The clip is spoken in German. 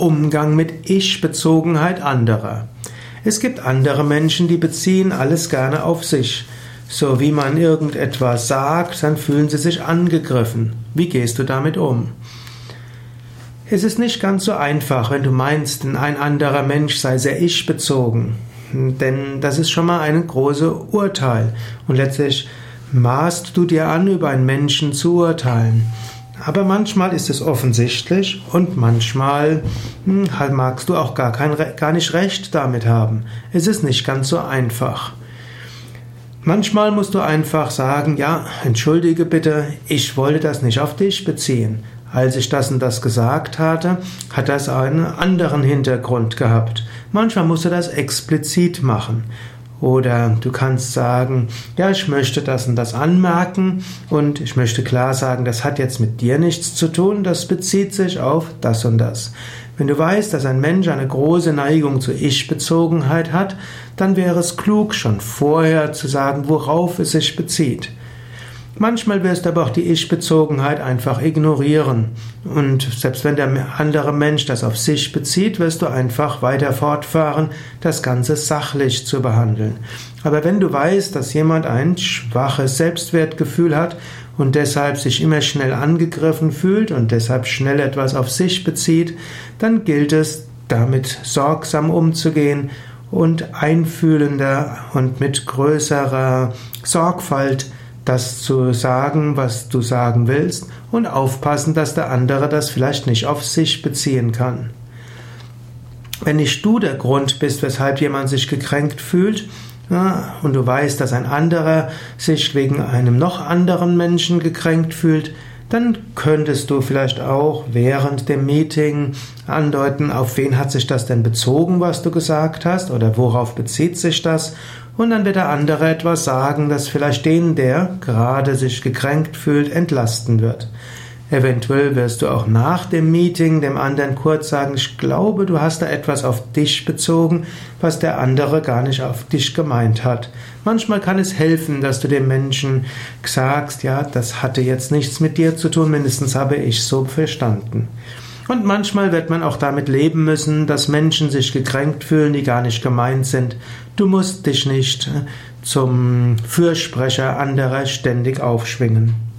Umgang mit Ich-Bezogenheit anderer. Es gibt andere Menschen, die beziehen alles gerne auf sich. So wie man irgendetwas sagt, dann fühlen sie sich angegriffen. Wie gehst du damit um? Es ist nicht ganz so einfach, wenn du meinst, ein anderer Mensch sei sehr ich-bezogen. Denn das ist schon mal ein großes Urteil. Und letztlich maßt du dir an, über einen Menschen zu urteilen. Aber manchmal ist es offensichtlich und manchmal hm, magst du auch gar, kein, gar nicht recht damit haben. Es ist nicht ganz so einfach. Manchmal musst du einfach sagen, ja, entschuldige bitte, ich wollte das nicht auf dich beziehen. Als ich das und das gesagt hatte, hat das einen anderen Hintergrund gehabt. Manchmal musst du das explizit machen. Oder du kannst sagen, ja, ich möchte das und das anmerken und ich möchte klar sagen, das hat jetzt mit dir nichts zu tun, das bezieht sich auf das und das. Wenn du weißt, dass ein Mensch eine große Neigung zur Ich-Bezogenheit hat, dann wäre es klug, schon vorher zu sagen, worauf es sich bezieht. Manchmal wirst du aber auch die Ich-Bezogenheit einfach ignorieren. Und selbst wenn der andere Mensch das auf sich bezieht, wirst du einfach weiter fortfahren, das Ganze sachlich zu behandeln. Aber wenn du weißt, dass jemand ein schwaches Selbstwertgefühl hat und deshalb sich immer schnell angegriffen fühlt und deshalb schnell etwas auf sich bezieht, dann gilt es, damit sorgsam umzugehen und einfühlender und mit größerer Sorgfalt das zu sagen, was du sagen willst und aufpassen, dass der andere das vielleicht nicht auf sich beziehen kann. Wenn nicht du der Grund bist, weshalb jemand sich gekränkt fühlt, ja, und du weißt, dass ein anderer sich wegen einem noch anderen Menschen gekränkt fühlt, dann könntest du vielleicht auch während dem Meeting andeuten, auf wen hat sich das denn bezogen, was du gesagt hast, oder worauf bezieht sich das, und dann wird der andere etwas sagen, das vielleicht den, der gerade sich gekränkt fühlt, entlasten wird. Eventuell wirst du auch nach dem Meeting dem anderen kurz sagen, ich glaube, du hast da etwas auf dich bezogen, was der andere gar nicht auf dich gemeint hat. Manchmal kann es helfen, dass du dem Menschen sagst, ja, das hatte jetzt nichts mit dir zu tun, mindestens habe ich so verstanden. Und manchmal wird man auch damit leben müssen, dass Menschen sich gekränkt fühlen, die gar nicht gemeint sind. Du musst dich nicht zum Fürsprecher anderer ständig aufschwingen.